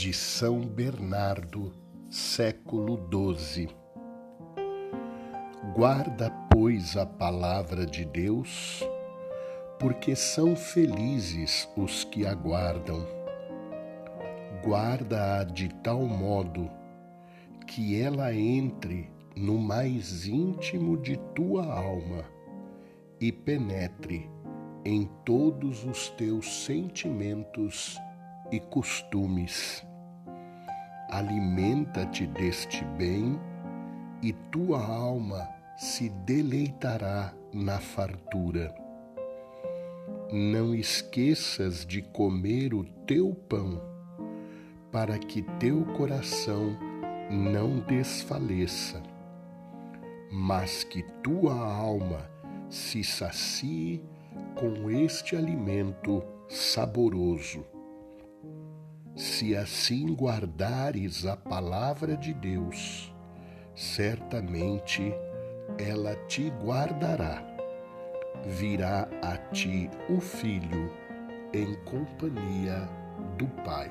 de São Bernardo, século XII. Guarda, pois, a palavra de Deus, porque são felizes os que aguardam. Guarda-a de tal modo que ela entre no mais íntimo de tua alma e penetre em todos os teus sentimentos e costumes. Alimenta-te deste bem e tua alma se deleitará na fartura. Não esqueças de comer o teu pão, para que teu coração não desfaleça, mas que tua alma se sacie com este alimento saboroso. Se assim guardares a palavra de Deus, certamente ela te guardará. Virá a ti o Filho em companhia do Pai.